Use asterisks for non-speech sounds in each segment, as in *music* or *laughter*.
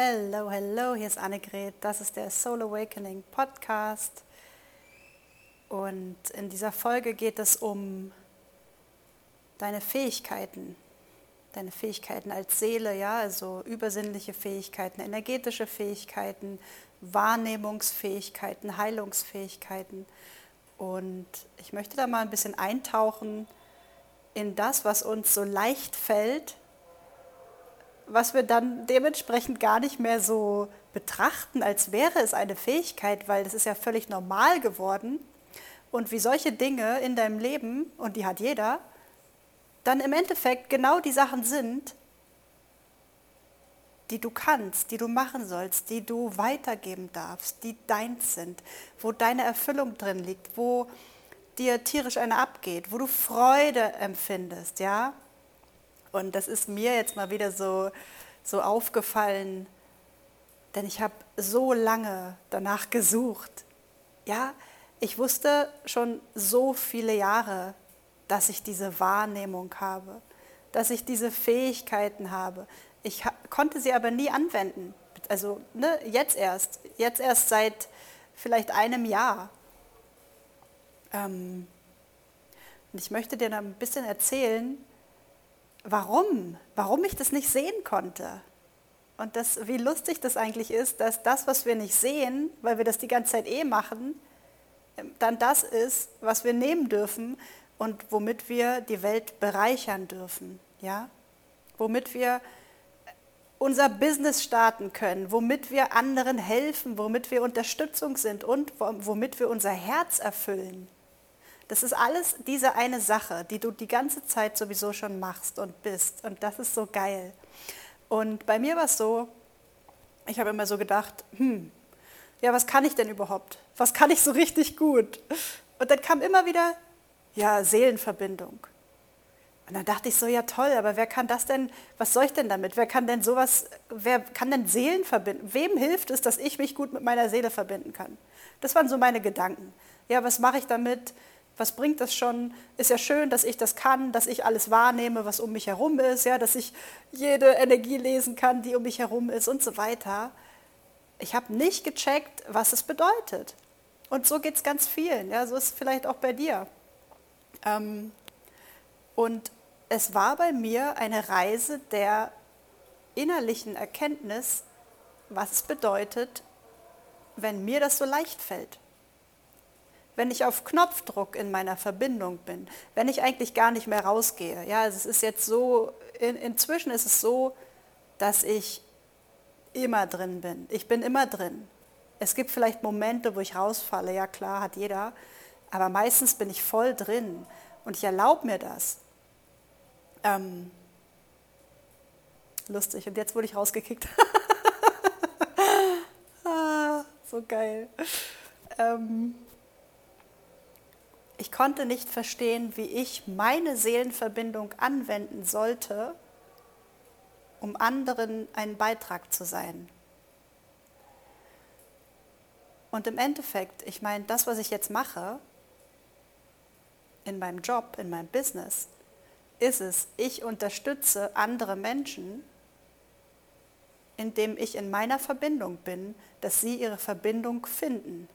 Hello, hello, hier ist Annegret. Das ist der Soul Awakening Podcast. Und in dieser Folge geht es um deine Fähigkeiten. Deine Fähigkeiten als Seele, ja, also übersinnliche Fähigkeiten, energetische Fähigkeiten, Wahrnehmungsfähigkeiten, Heilungsfähigkeiten. Und ich möchte da mal ein bisschen eintauchen in das, was uns so leicht fällt, was wir dann dementsprechend gar nicht mehr so betrachten, als wäre es eine Fähigkeit, weil das ist ja völlig normal geworden. Und wie solche Dinge in deinem Leben, und die hat jeder, dann im Endeffekt genau die Sachen sind, die du kannst, die du machen sollst, die du weitergeben darfst, die deins sind, wo deine Erfüllung drin liegt, wo dir tierisch eine abgeht, wo du Freude empfindest, ja? Und das ist mir jetzt mal wieder so, so aufgefallen, denn ich habe so lange danach gesucht. Ja, ich wusste schon so viele Jahre, dass ich diese Wahrnehmung habe, dass ich diese Fähigkeiten habe. Ich konnte sie aber nie anwenden. Also ne, jetzt erst, jetzt erst seit vielleicht einem Jahr. Ähm, und ich möchte dir da ein bisschen erzählen, warum, warum ich das nicht sehen konnte. Und das, wie lustig das eigentlich ist, dass das, was wir nicht sehen, weil wir das die ganze Zeit eh machen, dann das ist, was wir nehmen dürfen und womit wir die Welt bereichern dürfen, ja? Womit wir unser Business starten können, womit wir anderen helfen, womit wir Unterstützung sind und womit wir unser Herz erfüllen. Das ist alles diese eine Sache, die du die ganze Zeit sowieso schon machst und bist. Und das ist so geil. Und bei mir war es so, ich habe immer so gedacht, hm, ja, was kann ich denn überhaupt? Was kann ich so richtig gut? Und dann kam immer wieder, ja, Seelenverbindung. Und dann dachte ich so, ja toll, aber wer kann das denn, was soll ich denn damit? Wer kann denn sowas, wer kann denn Seelen verbinden? Wem hilft es, dass ich mich gut mit meiner Seele verbinden kann? Das waren so meine Gedanken. Ja, was mache ich damit? Was bringt das schon? Ist ja schön, dass ich das kann, dass ich alles wahrnehme, was um mich herum ist, ja, dass ich jede Energie lesen kann, die um mich herum ist und so weiter. Ich habe nicht gecheckt, was es bedeutet. Und so geht es ganz vielen. Ja, so ist es vielleicht auch bei dir. Ähm, und es war bei mir eine Reise der innerlichen Erkenntnis, was es bedeutet, wenn mir das so leicht fällt wenn ich auf Knopfdruck in meiner Verbindung bin, wenn ich eigentlich gar nicht mehr rausgehe. Ja, also es ist jetzt so, in, inzwischen ist es so, dass ich immer drin bin. Ich bin immer drin. Es gibt vielleicht Momente, wo ich rausfalle, ja klar, hat jeder, aber meistens bin ich voll drin und ich erlaube mir das. Ähm, lustig, und jetzt wurde ich rausgekickt. *laughs* ah, so geil. Ähm, ich konnte nicht verstehen, wie ich meine Seelenverbindung anwenden sollte, um anderen ein Beitrag zu sein. Und im Endeffekt, ich meine, das, was ich jetzt mache, in meinem Job, in meinem Business, ist es, ich unterstütze andere Menschen, indem ich in meiner Verbindung bin, dass sie ihre Verbindung finden.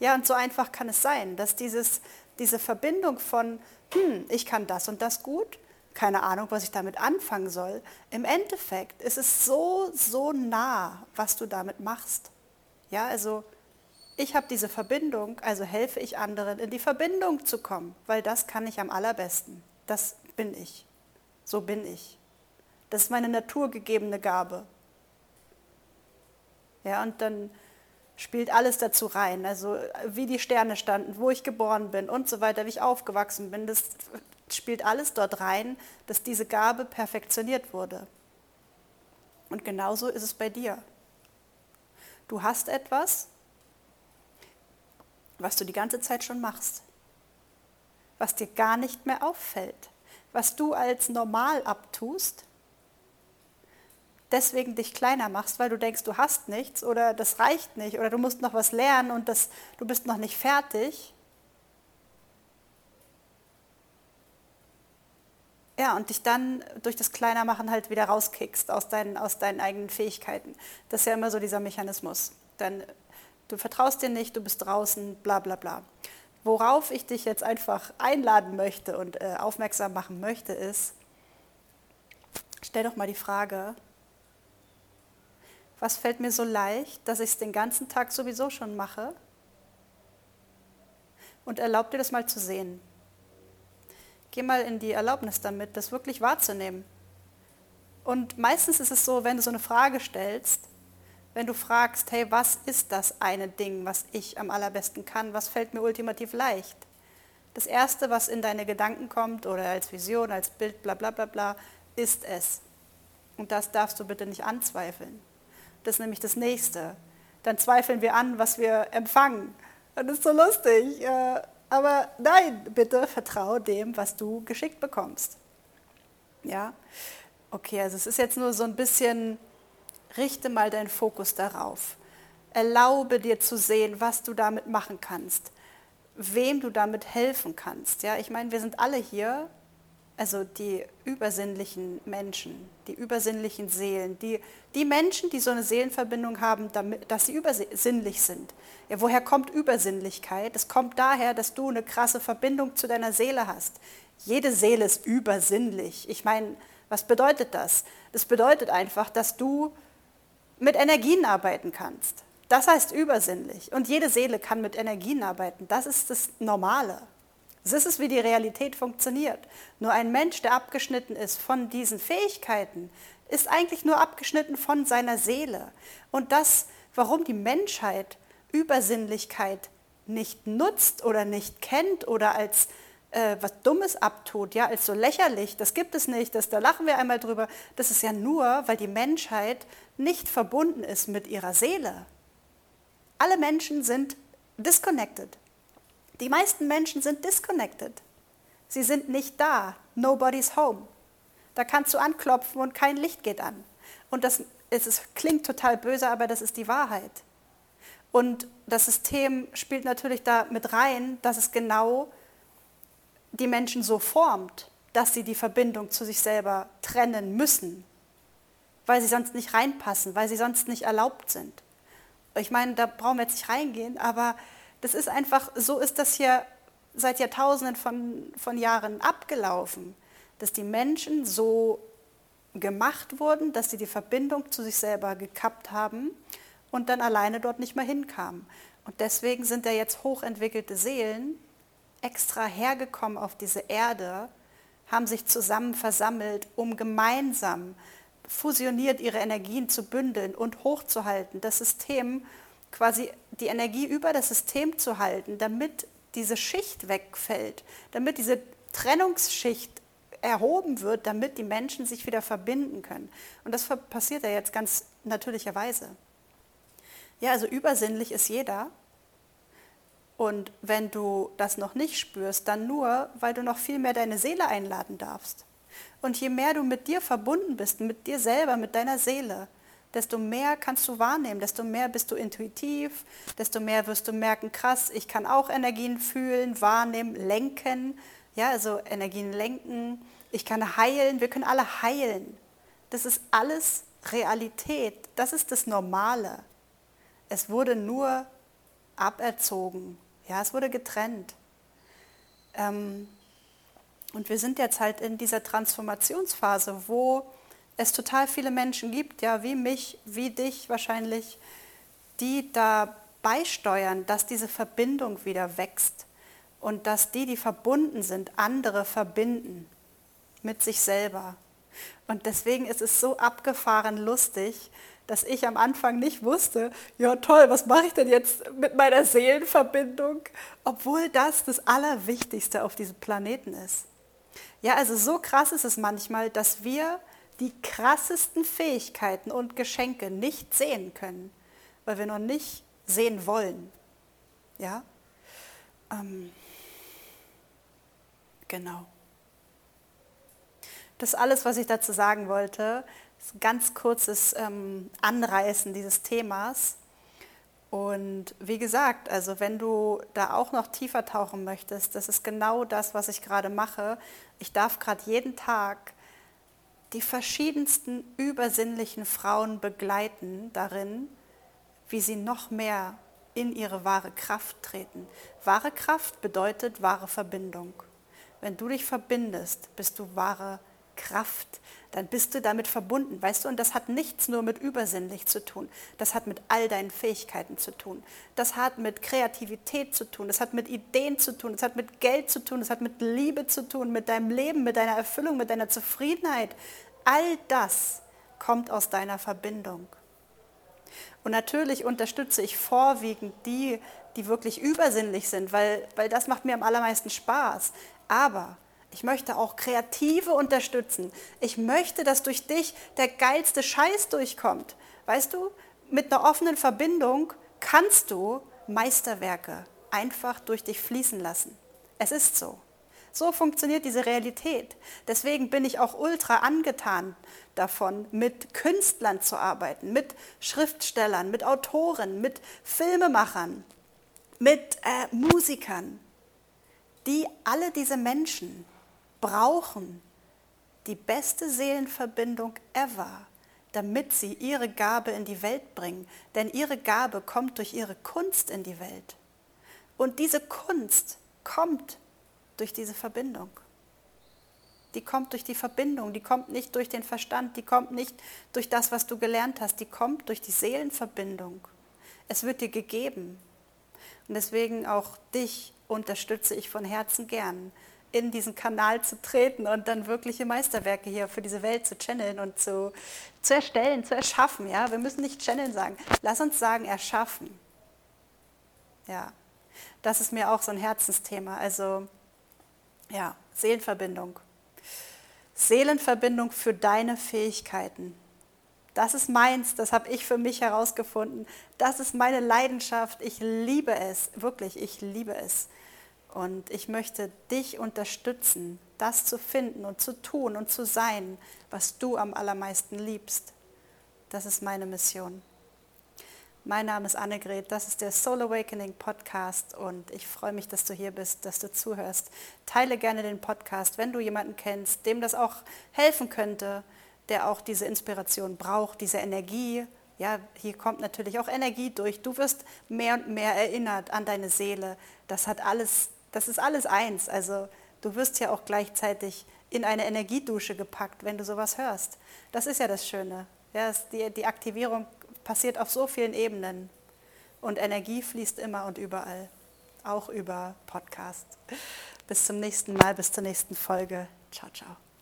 Ja, und so einfach kann es sein, dass dieses, diese Verbindung von, hm, ich kann das und das gut, keine Ahnung, was ich damit anfangen soll, im Endeffekt ist es so, so nah, was du damit machst. Ja, also ich habe diese Verbindung, also helfe ich anderen, in die Verbindung zu kommen, weil das kann ich am allerbesten. Das bin ich. So bin ich. Das ist meine naturgegebene Gabe. Ja, und dann spielt alles dazu rein. Also wie die Sterne standen, wo ich geboren bin und so weiter, wie ich aufgewachsen bin. Das spielt alles dort rein, dass diese Gabe perfektioniert wurde. Und genauso ist es bei dir. Du hast etwas, was du die ganze Zeit schon machst, was dir gar nicht mehr auffällt, was du als normal abtust deswegen dich kleiner machst, weil du denkst, du hast nichts oder das reicht nicht oder du musst noch was lernen und das, du bist noch nicht fertig. Ja, und dich dann durch das Kleinermachen halt wieder rauskickst aus deinen, aus deinen eigenen Fähigkeiten. Das ist ja immer so dieser Mechanismus. Dann, du vertraust dir nicht, du bist draußen, bla bla bla. Worauf ich dich jetzt einfach einladen möchte und äh, aufmerksam machen möchte, ist, stell doch mal die Frage, was fällt mir so leicht, dass ich es den ganzen Tag sowieso schon mache? Und erlaub dir das mal zu sehen. Geh mal in die Erlaubnis damit, das wirklich wahrzunehmen. Und meistens ist es so, wenn du so eine Frage stellst, wenn du fragst, hey, was ist das eine Ding, was ich am allerbesten kann, was fällt mir ultimativ leicht? Das Erste, was in deine Gedanken kommt oder als Vision, als Bild, bla bla bla bla, ist es. Und das darfst du bitte nicht anzweifeln. Das ist nämlich das Nächste. Dann zweifeln wir an, was wir empfangen. Das ist so lustig. Äh, aber nein, bitte vertraue dem, was du geschickt bekommst. Ja? Okay, also es ist jetzt nur so ein bisschen, richte mal deinen Fokus darauf. Erlaube dir zu sehen, was du damit machen kannst, wem du damit helfen kannst. Ja, ich meine, wir sind alle hier, also die übersinnlichen Menschen, die übersinnlichen Seelen, die, die Menschen, die so eine Seelenverbindung haben, damit, dass sie übersinnlich sind. Ja, woher kommt Übersinnlichkeit? Es kommt daher, dass du eine krasse Verbindung zu deiner Seele hast. Jede Seele ist übersinnlich. Ich meine, was bedeutet das? Das bedeutet einfach, dass du mit Energien arbeiten kannst. Das heißt übersinnlich. Und jede Seele kann mit Energien arbeiten. Das ist das Normale. Das ist, wie die Realität funktioniert. Nur ein Mensch, der abgeschnitten ist von diesen Fähigkeiten, ist eigentlich nur abgeschnitten von seiner Seele. Und das, warum die Menschheit Übersinnlichkeit nicht nutzt oder nicht kennt oder als äh, was Dummes abtut, ja, als so lächerlich, das gibt es nicht, das, da lachen wir einmal drüber, das ist ja nur, weil die Menschheit nicht verbunden ist mit ihrer Seele. Alle Menschen sind disconnected. Die meisten Menschen sind disconnected. Sie sind nicht da. Nobody's home. Da kannst du anklopfen und kein Licht geht an. Und das es klingt total böse, aber das ist die Wahrheit. Und das System spielt natürlich da mit rein, dass es genau die Menschen so formt, dass sie die Verbindung zu sich selber trennen müssen, weil sie sonst nicht reinpassen, weil sie sonst nicht erlaubt sind. Ich meine, da brauchen wir jetzt nicht reingehen, aber das ist einfach, so ist das hier seit Jahrtausenden von, von Jahren abgelaufen, dass die Menschen so gemacht wurden, dass sie die Verbindung zu sich selber gekappt haben und dann alleine dort nicht mehr hinkamen. Und deswegen sind da jetzt hochentwickelte Seelen extra hergekommen auf diese Erde, haben sich zusammen versammelt, um gemeinsam fusioniert ihre Energien zu bündeln und hochzuhalten, das System quasi die Energie über das System zu halten, damit diese Schicht wegfällt, damit diese Trennungsschicht erhoben wird, damit die Menschen sich wieder verbinden können. Und das passiert ja jetzt ganz natürlicherweise. Ja, also übersinnlich ist jeder. Und wenn du das noch nicht spürst, dann nur, weil du noch viel mehr deine Seele einladen darfst. Und je mehr du mit dir verbunden bist, mit dir selber, mit deiner Seele, desto mehr kannst du wahrnehmen, desto mehr bist du intuitiv, desto mehr wirst du merken, krass, ich kann auch Energien fühlen, wahrnehmen, lenken, ja, also Energien lenken, ich kann heilen, wir können alle heilen. Das ist alles Realität, das ist das Normale. Es wurde nur aberzogen, ja, es wurde getrennt. Ähm, und wir sind jetzt halt in dieser Transformationsphase, wo es total viele Menschen gibt, ja, wie mich, wie dich wahrscheinlich, die da beisteuern, dass diese Verbindung wieder wächst und dass die, die verbunden sind, andere verbinden mit sich selber. Und deswegen ist es so abgefahren lustig, dass ich am Anfang nicht wusste, ja toll, was mache ich denn jetzt mit meiner Seelenverbindung, obwohl das das Allerwichtigste auf diesem Planeten ist. Ja, also so krass ist es manchmal, dass wir die krassesten Fähigkeiten und Geschenke nicht sehen können, weil wir noch nicht sehen wollen. Ja? Ähm, genau. Das ist alles, was ich dazu sagen wollte. Ist ein ganz kurzes ähm, Anreißen dieses Themas. Und wie gesagt, also wenn du da auch noch tiefer tauchen möchtest, das ist genau das, was ich gerade mache. Ich darf gerade jeden Tag die verschiedensten übersinnlichen Frauen begleiten darin, wie sie noch mehr in ihre wahre Kraft treten. Wahre Kraft bedeutet wahre Verbindung. Wenn du dich verbindest, bist du wahre Kraft dann bist du damit verbunden, weißt du? Und das hat nichts nur mit übersinnlich zu tun. Das hat mit all deinen Fähigkeiten zu tun. Das hat mit Kreativität zu tun. Das hat mit Ideen zu tun. Das hat mit Geld zu tun. Das hat mit Liebe zu tun, mit deinem Leben, mit deiner Erfüllung, mit deiner Zufriedenheit. All das kommt aus deiner Verbindung. Und natürlich unterstütze ich vorwiegend die, die wirklich übersinnlich sind, weil, weil das macht mir am allermeisten Spaß. Aber ich möchte auch Kreative unterstützen. Ich möchte, dass durch dich der geilste Scheiß durchkommt. Weißt du, mit einer offenen Verbindung kannst du Meisterwerke einfach durch dich fließen lassen. Es ist so. So funktioniert diese Realität. Deswegen bin ich auch ultra angetan davon, mit Künstlern zu arbeiten, mit Schriftstellern, mit Autoren, mit Filmemachern, mit äh, Musikern, die alle diese Menschen brauchen die beste Seelenverbindung ever, damit sie ihre Gabe in die Welt bringen. Denn ihre Gabe kommt durch ihre Kunst in die Welt. Und diese Kunst kommt durch diese Verbindung. Die kommt durch die Verbindung, die kommt nicht durch den Verstand, die kommt nicht durch das, was du gelernt hast, die kommt durch die Seelenverbindung. Es wird dir gegeben. Und deswegen auch dich unterstütze ich von Herzen gern, in diesen Kanal zu treten und dann wirkliche Meisterwerke hier für diese Welt zu channeln und zu, zu erstellen, zu erschaffen. Ja? Wir müssen nicht channeln sagen. Lass uns sagen, erschaffen. Ja, das ist mir auch so ein Herzensthema. Also, ja, Seelenverbindung. Seelenverbindung für deine Fähigkeiten. Das ist meins, das habe ich für mich herausgefunden. Das ist meine Leidenschaft. Ich liebe es, wirklich, ich liebe es. Und ich möchte dich unterstützen, das zu finden und zu tun und zu sein, was du am allermeisten liebst. Das ist meine Mission. Mein Name ist Annegret, das ist der Soul Awakening Podcast und ich freue mich, dass du hier bist, dass du zuhörst. Teile gerne den Podcast, wenn du jemanden kennst, dem das auch helfen könnte, der auch diese Inspiration braucht, diese Energie. Ja, hier kommt natürlich auch Energie durch. Du wirst mehr und mehr erinnert an deine Seele. Das hat alles das ist alles eins. Also du wirst ja auch gleichzeitig in eine Energiedusche gepackt, wenn du sowas hörst. Das ist ja das Schöne. Ja, die, die Aktivierung passiert auf so vielen Ebenen. Und Energie fließt immer und überall, auch über Podcast. Bis zum nächsten Mal, bis zur nächsten Folge. Ciao, ciao.